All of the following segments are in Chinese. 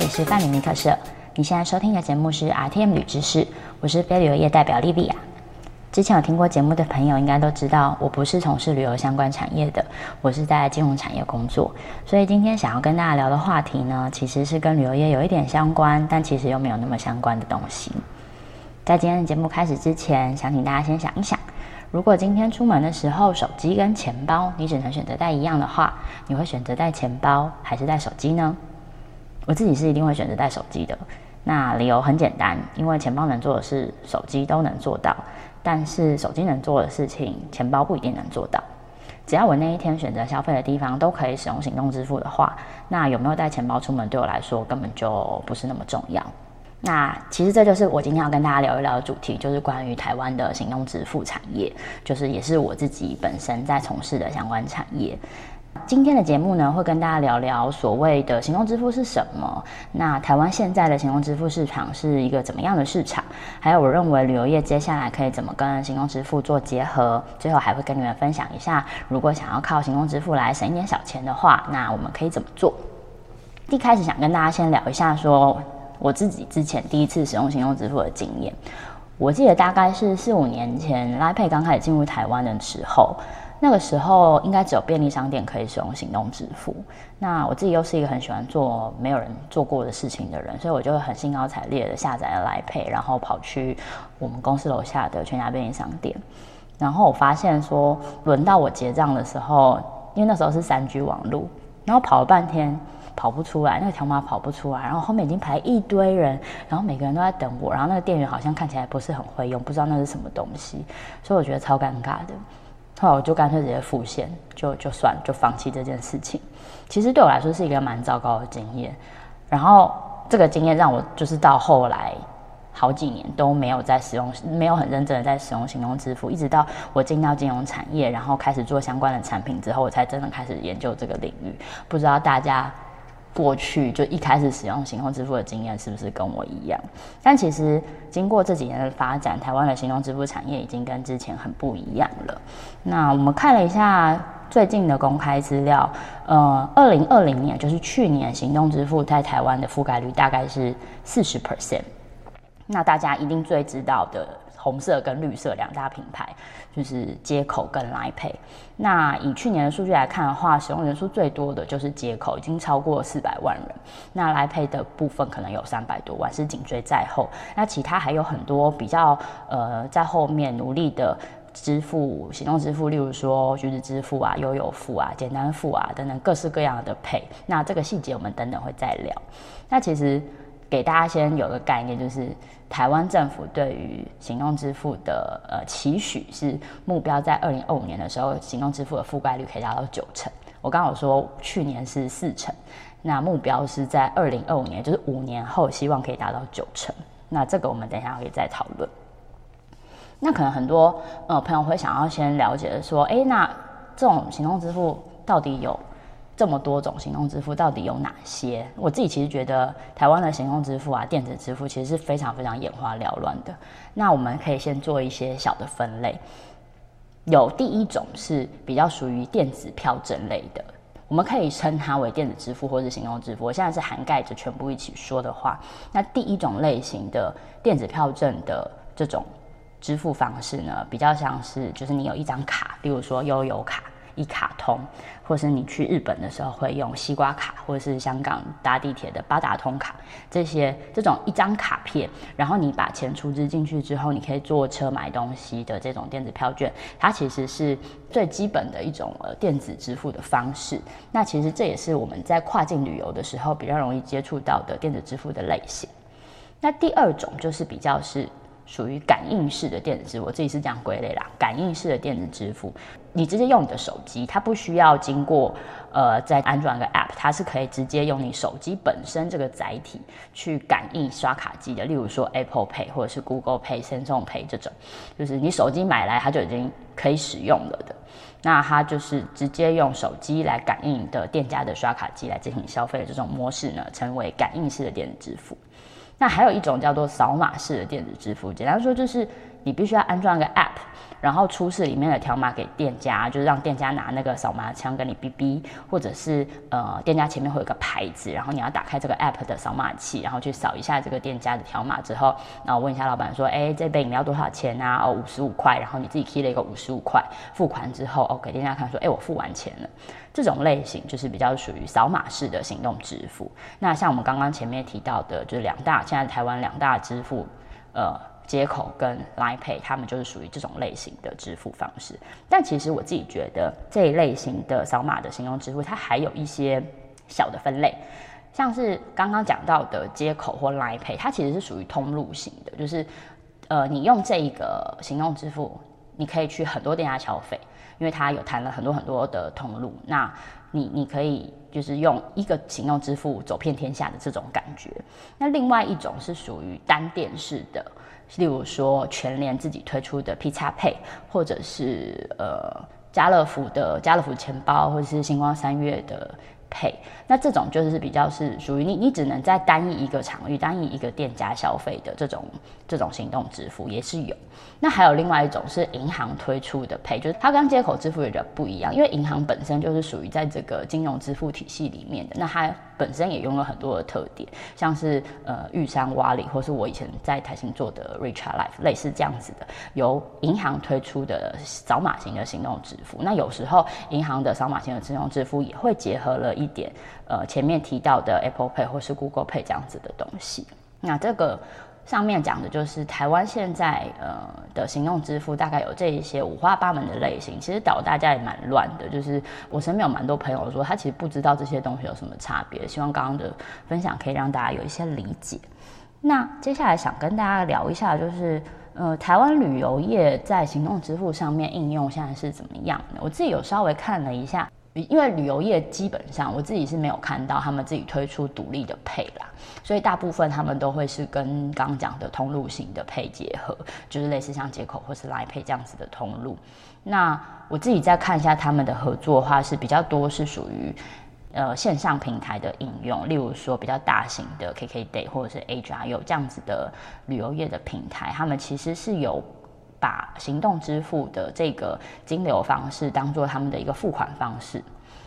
这里是伴侣尼克社。你现在收听的节目是 RTM 旅知识，我是非旅游业代表莉莉亚。之前有听过节目的朋友应该都知道，我不是从事旅游相关产业的，我是在金融产业工作。所以今天想要跟大家聊的话题呢，其实是跟旅游业有一点相关，但其实又没有那么相关的东西。在今天的节目开始之前，想请大家先想一想，如果今天出门的时候，手机跟钱包你只能选择带一样的话，你会选择带钱包还是带手机呢？我自己是一定会选择带手机的。那理由很简单，因为钱包能做的事，手机都能做到。但是手机能做的事情，钱包不一定能做到。只要我那一天选择消费的地方都可以使用行动支付的话，那有没有带钱包出门对我来说根本就不是那么重要。那其实这就是我今天要跟大家聊一聊的主题，就是关于台湾的行动支付产业，就是也是我自己本身在从事的相关产业。今天的节目呢，会跟大家聊聊所谓的行动支付是什么。那台湾现在的行动支付市场是一个怎么样的市场？还有，我认为旅游业接下来可以怎么跟行动支付做结合？最后还会跟你们分享一下，如果想要靠行动支付来省一点小钱的话，那我们可以怎么做？一开始想跟大家先聊一下，说我自己之前第一次使用行动支付的经验。我记得大概是四五年前，拉佩刚开始进入台湾的时候。那个时候应该只有便利商店可以使用行动支付。那我自己又是一个很喜欢做没有人做过的事情的人，所以我就很兴高采烈的下载了来配，然后跑去我们公司楼下的全家便利商店。然后我发现说，轮到我结账的时候，因为那时候是三 G 网路，然后跑了半天跑不出来，那个条码跑不出来，然后后面已经排一堆人，然后每个人都在等我，然后那个店员好像看起来不是很会用，不知道那是什么东西，所以我觉得超尴尬的。后来我就干脆直接付现，就就算就放弃这件事情。其实对我来说是一个蛮糟糕的经验。然后这个经验让我就是到后来好几年都没有在使用，没有很认真的在使用行动支付，一直到我进到金融产业，然后开始做相关的产品之后，我才真的开始研究这个领域。不知道大家。过去就一开始使用行动支付的经验是不是跟我一样？但其实经过这几年的发展，台湾的行动支付产业已经跟之前很不一样了。那我们看了一下最近的公开资料，呃，二零二零年就是去年，行动支付在台湾的覆盖率大概是四十 percent。那大家一定最知道的。红色跟绿色两大品牌，就是接口跟来配。那以去年的数据来看的话，使用人数最多的就是接口，已经超过四百万人。那来配的部分可能有三百多万，是紧追在后。那其他还有很多比较呃在后面努力的支付行动支付，例如说橘子支付啊、悠游付啊、简单付啊等等各式各样的配。那这个细节我们等等会再聊。那其实。给大家先有个概念，就是台湾政府对于行动支付的呃期许是目标在二零二五年的时候，行动支付的覆盖率可以达到九成。我刚好说去年是四成，那目标是在二零二五年，就是五年后，希望可以达到九成。那这个我们等一下可以再讨论。那可能很多呃朋友会想要先了解的说，哎，那这种行动支付到底有？这么多种行动支付到底有哪些？我自己其实觉得台湾的行动支付啊，电子支付其实是非常非常眼花缭乱的。那我们可以先做一些小的分类。有第一种是比较属于电子票证类的，我们可以称它为电子支付或者是行动支付。我现在是涵盖着全部一起说的话。那第一种类型的电子票证的这种支付方式呢，比较像是就是你有一张卡，例如说悠游卡。一卡通，或是你去日本的时候会用西瓜卡，或者是香港搭地铁的八达通卡，这些这种一张卡片，然后你把钱储值进去之后，你可以坐车买东西的这种电子票券，它其实是最基本的一种呃电子支付的方式。那其实这也是我们在跨境旅游的时候比较容易接触到的电子支付的类型。那第二种就是比较是。属于感应式的电子支付，我自己是这样归类啦。感应式的电子支付，你直接用你的手机，它不需要经过呃再安装一个 App，它是可以直接用你手机本身这个载体去感应刷卡机的。例如说 Apple Pay 或者是 Google Pay、Samsung Pay 这种，就是你手机买来它就已经可以使用了的。那它就是直接用手机来感应的店家的刷卡机来进行消费的这种模式呢，称为感应式的电子支付。那还有一种叫做扫码式的电子支付，简单说就是你必须要安装一个 App。然后出示里面的条码给店家，就是让店家拿那个扫码枪跟你哔哔，或者是呃店家前面会有个牌子，然后你要打开这个 app 的扫码器，然后去扫一下这个店家的条码之后，然后问一下老板说，哎，这杯饮料多少钱啊？哦，五十五块。然后你自己 key 了一个五十五块，付款之后，哦给店家看说，哎，我付完钱了。这种类型就是比较属于扫码式的行动支付。那像我们刚刚前面提到的，就是两大现在台湾两大支付，呃。接口跟 Line Pay，他们就是属于这种类型的支付方式。但其实我自己觉得这一类型的扫码的行动支付，它还有一些小的分类，像是刚刚讲到的接口或 Line Pay，它其实是属于通路型的，就是呃，你用这一个行动支付，你可以去很多店家消费，因为他有谈了很多很多的通路。那你你可以就是用一个行动支付走遍天下的这种感觉。那另外一种是属于单店式的。例如说，全联自己推出的 P 叉 Pay，或者是呃家乐福的家乐福钱包，或者是星光三月的配那这种就是比较是属于你，你只能在单一一个场域、单一一个店家消费的这种这种行动支付也是有。那还有另外一种是银行推出的配就是它跟接口支付有点不一样，因为银行本身就是属于在这个金融支付体系里面的，那它。本身也拥有很多的特点，像是呃玉山瓦里，或是我以前在台新做的 rich Life，类似这样子的，由银行推出的扫码型的行动支付。那有时候银行的扫码型的行动支付也会结合了一点呃前面提到的 Apple Pay 或是 Google Pay 这样子的东西。那这个。上面讲的就是台湾现在呃的行动支付，大概有这一些五花八门的类型，其实导大家也蛮乱的。就是我身边有蛮多朋友说，他其实不知道这些东西有什么差别。希望刚刚的分享可以让大家有一些理解。那接下来想跟大家聊一下，就是呃台湾旅游业在行动支付上面应用现在是怎么样的？我自己有稍微看了一下。因为旅游业基本上我自己是没有看到他们自己推出独立的配啦，所以大部分他们都会是跟刚讲的通路型的配结合，就是类似像接口或是来配这样子的通路。那我自己再看一下他们的合作的话，是比较多是属于呃线上平台的应用，例如说比较大型的 KKday 或者是 A 加有这样子的旅游业的平台，他们其实是有。把行动支付的这个金流方式当做他们的一个付款方式，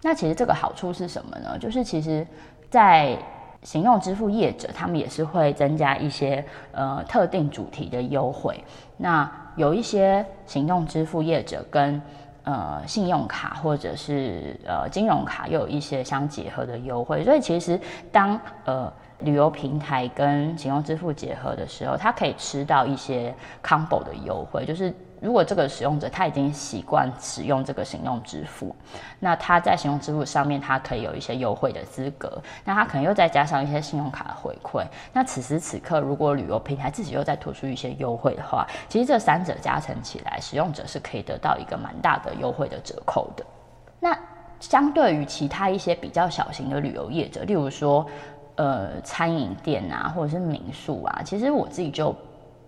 那其实这个好处是什么呢？就是其实，在行动支付业者，他们也是会增加一些呃特定主题的优惠。那有一些行动支付业者跟呃信用卡或者是呃金融卡又有一些相结合的优惠，所以其实当呃。旅游平台跟行动支付结合的时候，它可以吃到一些 combo 的优惠。就是如果这个使用者他已经习惯使用这个行动支付，那他在行动支付上面，他可以有一些优惠的资格。那他可能又再加上一些信用卡的回馈。那此时此刻，如果旅游平台自己又再推出一些优惠的话，其实这三者加成起来，使用者是可以得到一个蛮大的优惠的折扣的。那相对于其他一些比较小型的旅游业者，例如说。呃，餐饮店啊，或者是民宿啊，其实我自己就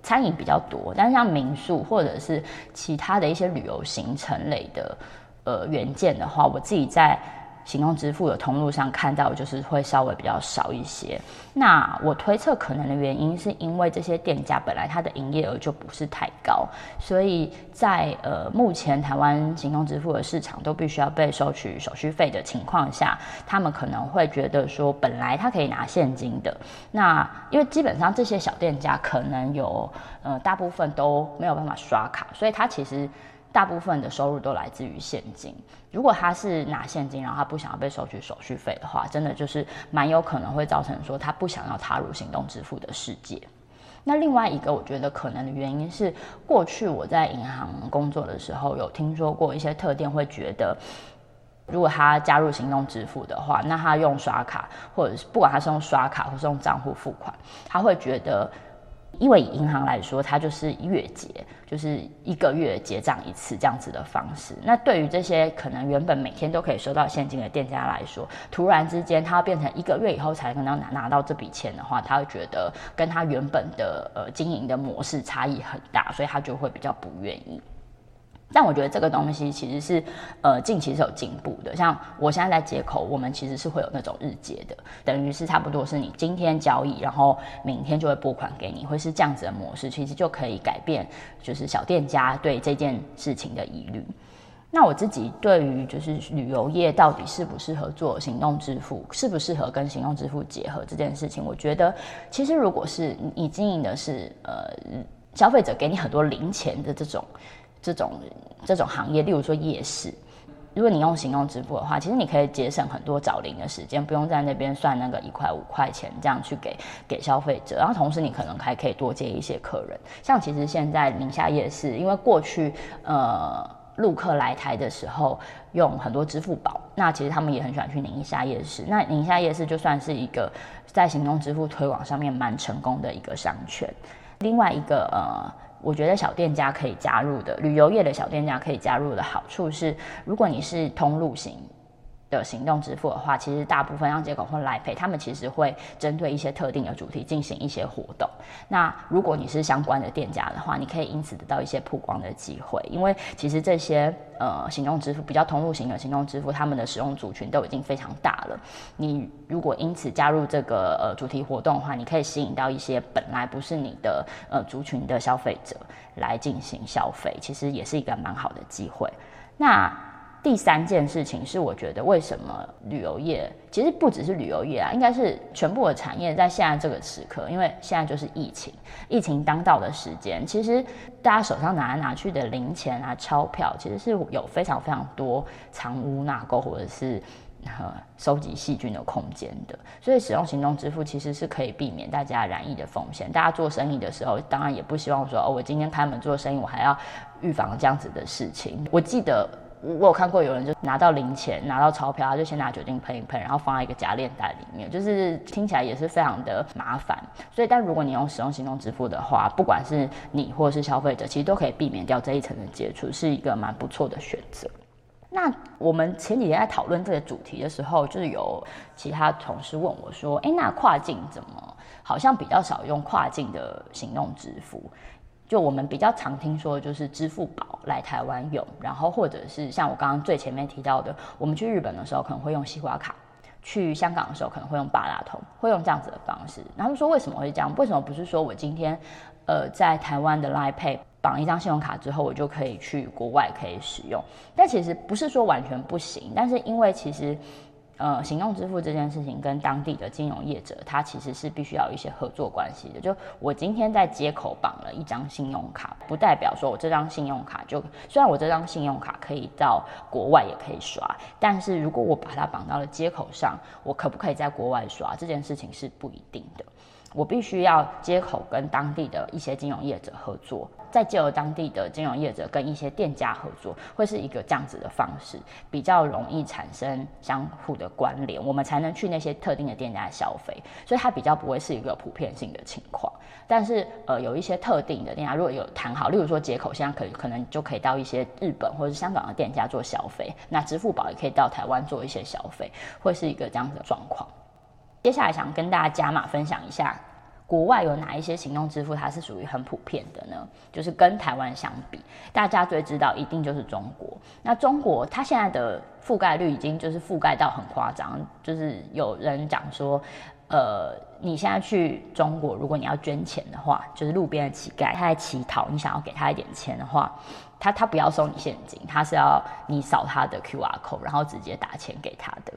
餐饮比较多，但是像民宿或者是其他的一些旅游行程类的呃原件的话，我自己在。行动支付的通路上看到，就是会稍微比较少一些。那我推测可能的原因，是因为这些店家本来它的营业额就不是太高，所以在呃目前台湾行动支付的市场都必须要被收取手续费的情况下，他们可能会觉得说，本来他可以拿现金的，那因为基本上这些小店家可能有呃大部分都没有办法刷卡，所以他其实。大部分的收入都来自于现金。如果他是拿现金，然后他不想要被收取手续费的话，真的就是蛮有可能会造成说他不想要踏入行动支付的世界。那另外一个我觉得可能的原因是，过去我在银行工作的时候有听说过一些特店会觉得，如果他加入行动支付的话，那他用刷卡或者是不管他是用刷卡或是用账户付款，他会觉得。因为银行来说，它就是月结，就是一个月结账一次这样子的方式。那对于这些可能原本每天都可以收到现金的店家来说，突然之间他变成一个月以后才能拿拿到这笔钱的话，他会觉得跟他原本的呃经营的模式差异很大，所以他就会比较不愿意。但我觉得这个东西其实是，呃，近期是有进步的。像我现在在接口，我们其实是会有那种日结的，等于是差不多是你今天交易，然后明天就会拨款给你，会是这样子的模式，其实就可以改变就是小店家对这件事情的疑虑。那我自己对于就是旅游业到底适不适合做行动支付，适不适合跟行动支付结合这件事情，我觉得其实如果是你经营的是呃消费者给你很多零钱的这种。这种这种行业，例如说夜市，如果你用行动支付的话，其实你可以节省很多找零的时间，不用在那边算那个一块五块钱这样去给给消费者，然后同时你可能还可以多接一些客人。像其实现在宁夏夜市，因为过去呃陆客来台的时候用很多支付宝，那其实他们也很喜欢去宁夏夜市。那宁夏夜市就算是一个在行动支付推广上面蛮成功的一个商圈。另外一个呃。我觉得小店家可以加入的，旅游业的小店家可以加入的好处是，如果你是通路型。的行动支付的话，其实大部分像接口或来配，他们其实会针对一些特定的主题进行一些活动。那如果你是相关的店家的话，你可以因此得到一些曝光的机会，因为其实这些呃行动支付比较通路型的行动支付，他们的使用族群都已经非常大了。你如果因此加入这个呃主题活动的话，你可以吸引到一些本来不是你的呃族群的消费者来进行消费，其实也是一个蛮好的机会。那第三件事情是，我觉得为什么旅游业其实不只是旅游业啊，应该是全部的产业在现在这个时刻，因为现在就是疫情，疫情当道的时间，其实大家手上拿来拿去的零钱啊、钞票，其实是有非常非常多藏污纳垢或者是呃收集细菌的空间的。所以使用行动支付其实是可以避免大家染疫的风险。大家做生意的时候，当然也不希望说哦，我今天开门做生意，我还要预防这样子的事情。我记得。我有看过有人就拿到零钱，拿到钞票，他就先拿酒精喷一喷，然后放在一个夹链袋里面，就是听起来也是非常的麻烦。所以，但如果你用使用行动支付的话，不管是你或是消费者，其实都可以避免掉这一层的接触，是一个蛮不错的选择。那我们前几天在讨论这个主题的时候，就是有其他同事问我说：“哎，那跨境怎么好像比较少用跨境的行动支付？”就我们比较常听说，就是支付宝来台湾用，然后或者是像我刚刚最前面提到的，我们去日本的时候可能会用西瓜卡，去香港的时候可能会用八达通，会用这样子的方式。然后说为什么会这样？为什么不是说我今天，呃，在台湾的 Line Pay 绑一张信用卡之后，我就可以去国外可以使用？但其实不是说完全不行，但是因为其实。呃，行动支付这件事情跟当地的金融业者，它其实是必须要有一些合作关系的。就我今天在街口绑了一张信用卡，不代表说我这张信用卡就虽然我这张信用卡可以到国外也可以刷，但是如果我把它绑到了街口上，我可不可以在国外刷这件事情是不一定的。我必须要接口跟当地的一些金融业者合作。再借由当地的金融业者跟一些店家合作，会是一个这样子的方式，比较容易产生相互的关联，我们才能去那些特定的店家消费，所以它比较不会是一个普遍性的情况。但是呃，有一些特定的店家如果有谈好，例如说接口，现在可以可能就可以到一些日本或者是香港的店家做消费，那支付宝也可以到台湾做一些消费，会是一个这样子的状况。接下来想跟大家加码分享一下。国外有哪一些行动支付它是属于很普遍的呢？就是跟台湾相比，大家最知道一定就是中国。那中国它现在的覆盖率已经就是覆盖到很夸张，就是有人讲说，呃，你现在去中国，如果你要捐钱的话，就是路边的乞丐他在乞讨，你想要给他一点钱的话，他他不要收你现金，他是要你扫他的 Q R code，然后直接打钱给他的。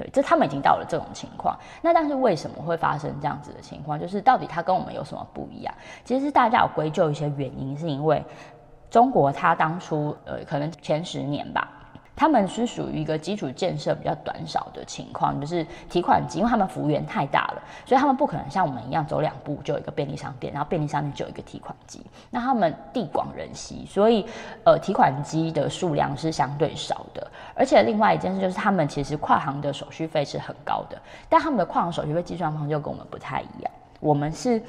对，这他们已经到了这种情况。那但是为什么会发生这样子的情况？就是到底它跟我们有什么不一样？其实大家有归咎一些原因，是因为中国它当初呃可能前十年吧。他们是属于一个基础建设比较短少的情况，就是提款机，因为他们幅员太大了，所以他们不可能像我们一样走两步就有一个便利商店，然后便利商店就有一个提款机。那他们地广人稀，所以呃提款机的数量是相对少的。而且另外一件事就是，他们其实跨行的手续费是很高的，但他们的跨行手续费计算方就跟我们不太一样。我们是。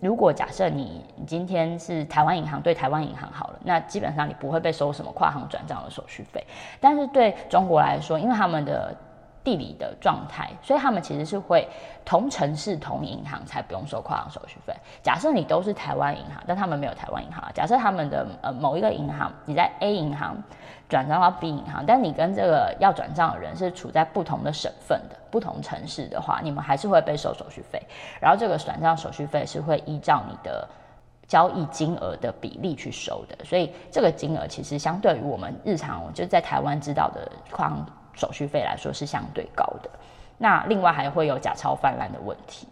如果假设你今天是台湾银行对台湾银行好了，那基本上你不会被收什么跨行转账的手续费。但是对中国来说，因为他们的地理的状态，所以他们其实是会同城市同银行才不用收跨行手续费。假设你都是台湾银行，但他们没有台湾银行。假设他们的呃某一个银行你在 A 银行转账到 B 银行，但你跟这个要转账的人是处在不同的省份的不同城市的话，你们还是会被收手续费。然后这个转账手续费是会依照你的交易金额的比例去收的，所以这个金额其实相对于我们日常就在台湾知道的跨。手续费来说是相对高的，那另外还会有假钞泛滥的问题，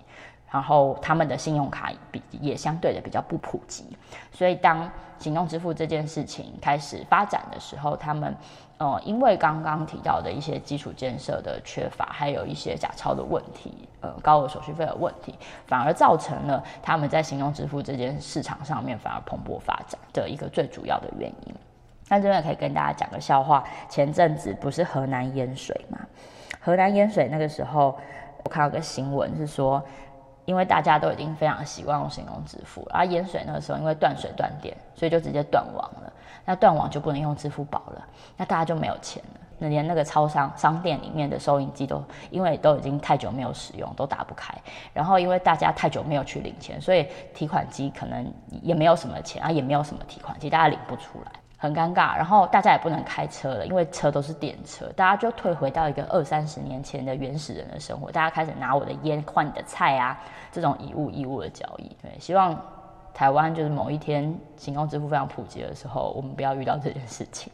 然后他们的信用卡比也相对的比较不普及，所以当行动支付这件事情开始发展的时候，他们呃因为刚刚提到的一些基础建设的缺乏，还有一些假钞的问题，呃高额手续费的问题，反而造成了他们在行动支付这件市场上面反而蓬勃发展的一个最主要的原因。那这边可以跟大家讲个笑话。前阵子不是河南淹水嘛？河南淹水那个时候，我看到个新闻是说，因为大家都已经非常习惯用行动支付，然后淹水那个时候因为断水断电，所以就直接断网了。那断网就不能用支付宝了，那大家就没有钱了。那连那个超商商店里面的收银机都因为都已经太久没有使用，都打不开。然后因为大家太久没有去领钱，所以提款机可能也没有什么钱啊，也没有什么提款机，大家领不出来。很尴尬，然后大家也不能开车了，因为车都是电车，大家就退回到一个二三十年前的原始人的生活，大家开始拿我的烟换你的菜啊，这种以物易物的交易。对，希望台湾就是某一天行动支付非常普及的时候，我们不要遇到这件事情。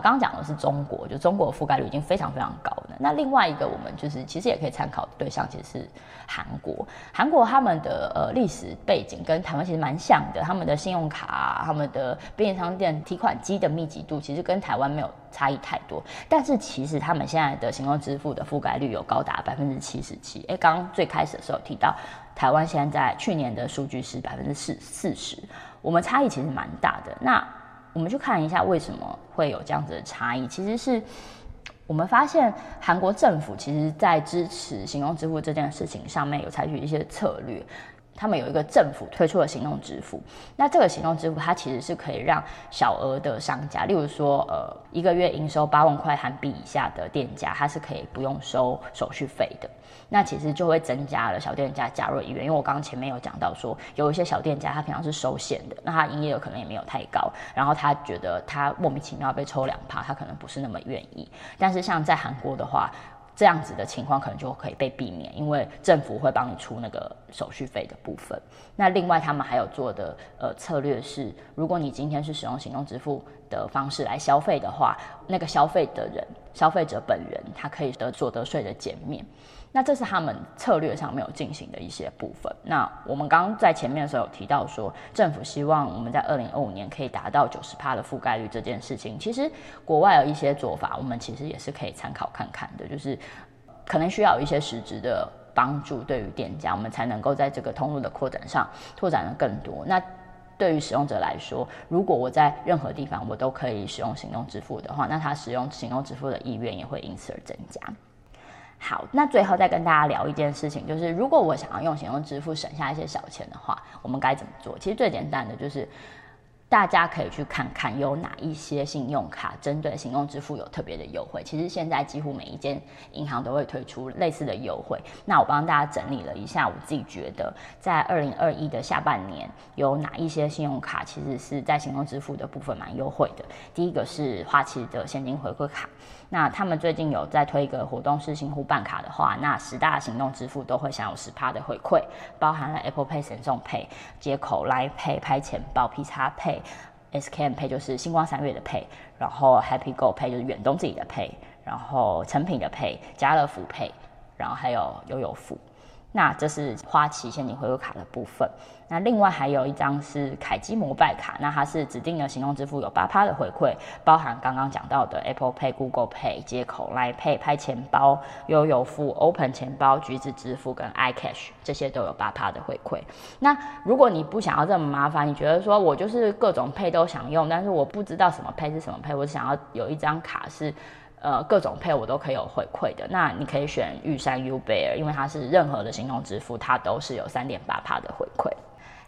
刚刚讲的是中国，就中国覆盖率已经非常非常高了。那另外一个，我们就是其实也可以参考的对象，其实是韩国。韩国他们的呃历史背景跟台湾其实蛮像的，他们的信用卡、他们的便利商店提款机的密集度，其实跟台湾没有差异太多。但是其实他们现在的行动支付的覆盖率有高达百分之七十七。哎，刚刚最开始的时候提到，台湾现在去年的数据是百分之四四十，我们差异其实蛮大的。那我们去看一下为什么会有这样子的差异。其实是我们发现韩国政府其实在支持行动支付这件事情上面有采取一些策略。他们有一个政府推出的行动支付，那这个行动支付它其实是可以让小额的商家，例如说呃一个月营收八万块韩币以下的店家，它是可以不用收手续费的。那其实就会增加了小店家加入意愿，因为我刚刚前面有讲到说，有一些小店家他平常是收现的，那他营业额可能也没有太高，然后他觉得他莫名其妙被抽两趴，他可能不是那么愿意。但是像在韩国的话，这样子的情况可能就可以被避免，因为政府会帮你出那个手续费的部分。那另外他们还有做的呃策略是，如果你今天是使用行动支付的方式来消费的话，那个消费的人，消费者本人他可以得所得税的减免。那这是他们策略上没有进行的一些部分。那我们刚刚在前面的时候有提到说，政府希望我们在二零二五年可以达到九十趴的覆盖率这件事情，其实国外有一些做法，我们其实也是可以参考看看的。就是可能需要一些实质的帮助，对于店家，我们才能够在这个通路的扩展上拓展的更多。那对于使用者来说，如果我在任何地方我都可以使用行动支付的话，那他使用行动支付的意愿也会因此而增加。好，那最后再跟大家聊一件事情，就是如果我想要用行动支付省下一些小钱的话，我们该怎么做？其实最简单的就是。大家可以去看看有哪一些信用卡针对行动支付有特别的优惠。其实现在几乎每一间银行都会推出类似的优惠。那我帮大家整理了一下，我自己觉得在二零二一的下半年有哪一些信用卡其实是在行动支付的部分蛮优惠的。第一个是花旗的现金回馈卡，那他们最近有在推一个活动是新户办卡的话，那十大行动支付都会享有十趴的回馈，包含了 Apple Pay、神送 Pay 接口、Line Pay、拍钱包、P 叉 Pay。SKM 配就是星光三月的配然后 Happy Go 配就是远东自己的配然后成品的配家乐福配然后还有悠悠福。那这是花旗现金回馈卡的部分。那另外还有一张是凯基摩拜卡，那它是指定的行动支付有八趴的回馈，包含刚刚讲到的 Apple Pay、Google Pay 接口、Line Pay 拍钱包、悠游付、Open 钱包、橘子支付跟 iCash 这些都有八趴的回馈。那如果你不想要这么麻烦，你觉得说我就是各种配都想用，但是我不知道什么配是什么配我想要有一张卡是。呃，各种配我都可以有回馈的。那你可以选玉山 U Bear，因为它是任何的行动支付，它都是有三点八帕的回馈。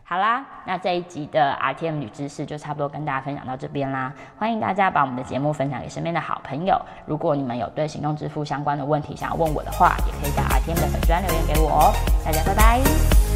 好啦，那这一集的 RTM 女知识就差不多跟大家分享到这边啦。欢迎大家把我们的节目分享给身边的好朋友。如果你们有对行动支付相关的问题想要问我的话，也可以在 RTM 的粉专留言给我哦。大家拜拜。